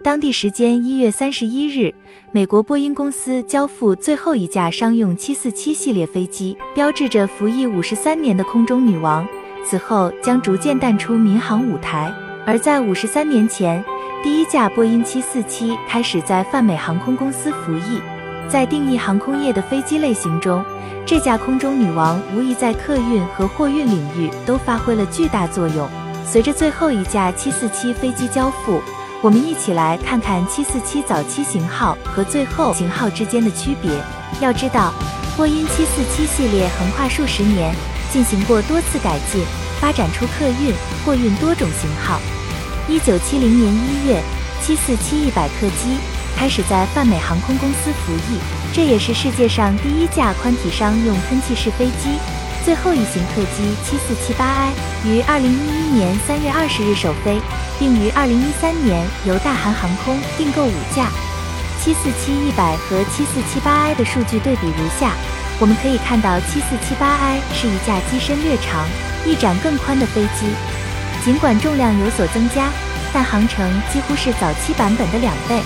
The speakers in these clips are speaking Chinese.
当地时间一月三十一日，美国波音公司交付最后一架商用七四七系列飞机，标志着服役五十三年的空中女王此后将逐渐淡出民航舞台。而在五十三年前，第一架波音七四七开始在泛美航空公司服役。在定义航空业的飞机类型中，这架空中女王无疑在客运和货运领域都发挥了巨大作用。随着最后一架七四七飞机交付。我们一起来看看747早期型号和最后型号之间的区别。要知道，波音747系列横跨数十年，进行过多次改进，发展出客运、货运多种型号。1970年1月，747-100客机开始在泛美航空公司服役，这也是世界上第一架宽体商用喷气式飞机。最后一型客机 7478i 于2011年3月20日首飞。并于二零一三年由大韩航空订购五架七四七一百和七四七八 I 的数据对比如下。我们可以看到七四七八 I 是一架机身略长、翼展更宽的飞机，尽管重量有所增加，但航程几乎是早期版本的两倍。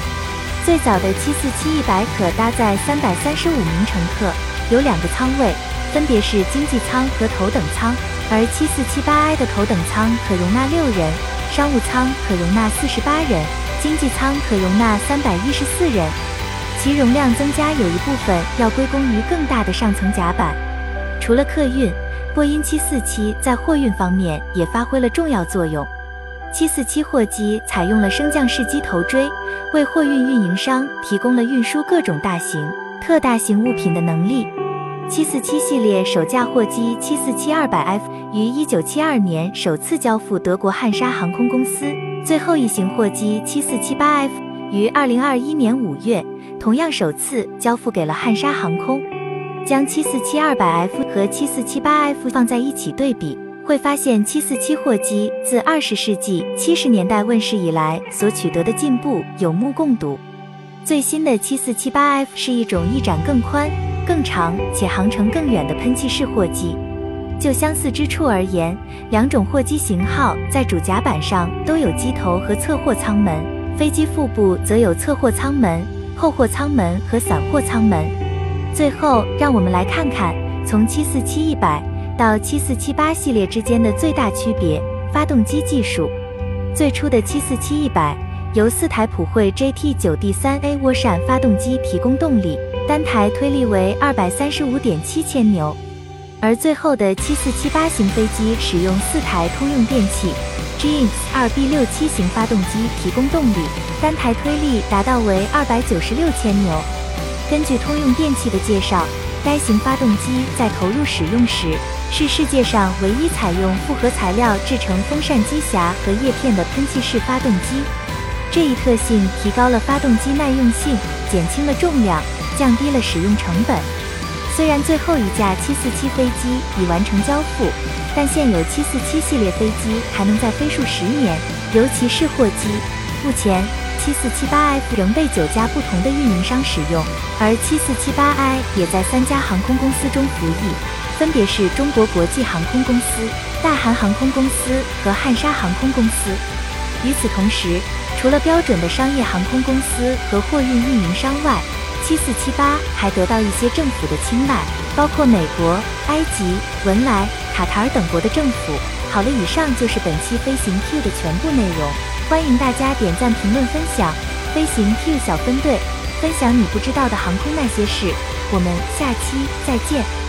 最早的七四七一百可搭载三百三十五名乘客，有两个舱位，分别是经济舱和头等舱，而七四七八 I 的头等舱可容纳六人。商务舱可容纳四十八人，经济舱可容纳三百一十四人。其容量增加有一部分要归功于更大的上层甲板。除了客运，波音七四七在货运方面也发挥了重要作用。七四七货机采用了升降式机头锥，为货运运营商提供了运输各种大型、特大型物品的能力。七四七系列首架货机七四七二百 F 于一九七二年首次交付德国汉莎航空公司，最后一型货机七四七八 F 于二零二一年五月同样首次交付给了汉莎航空。将七四七二百 F 和七四七八 F 放在一起对比，会发现七四七货机自二十世纪七十年代问世以来所取得的进步有目共睹。最新的七四七八 F 是一种翼展更宽。更长且航程更远的喷气式货机，就相似之处而言，两种货机型号在主甲板上都有机头和侧货舱门，飞机腹部则有侧货舱门、后货舱门和散货舱门。最后，让我们来看看从747-100到7478系列之间的最大区别——发动机技术。最初的747-100由四台普惠 JT9D3A 涡扇发动机提供动力。单台推力为二百三十五点七千牛，而最后的七四七八型飞机使用四台通用电气 GEnx 二 B 六七型发动机提供动力，单台推力达到为二百九十六千牛。根据通用电气的介绍，该型发动机在投入使用时是世界上唯一采用复合材料制成风扇机匣和叶片的喷气式发动机。这一特性提高了发动机耐用性，减轻了重量。降低了使用成本。虽然最后一架747飞机已完成交付，但现有747系列飞机还能再飞数十年，尤其是货机。目前，7478F 仍被九家不同的运营商使用，而 7478I 也在三家航空公司中服役，分别是中国国际航空公司、大韩航空公司和汉莎航空公司。与此同时，除了标准的商业航空公司和货运运营商外，七四七八还得到一些政府的青睐，包括美国、埃及、文莱、卡塔尔等国的政府。好了，以上就是本期飞行 Q 的全部内容，欢迎大家点赞、评论、分享。飞行 Q 小分队分享你不知道的航空那些事，我们下期再见。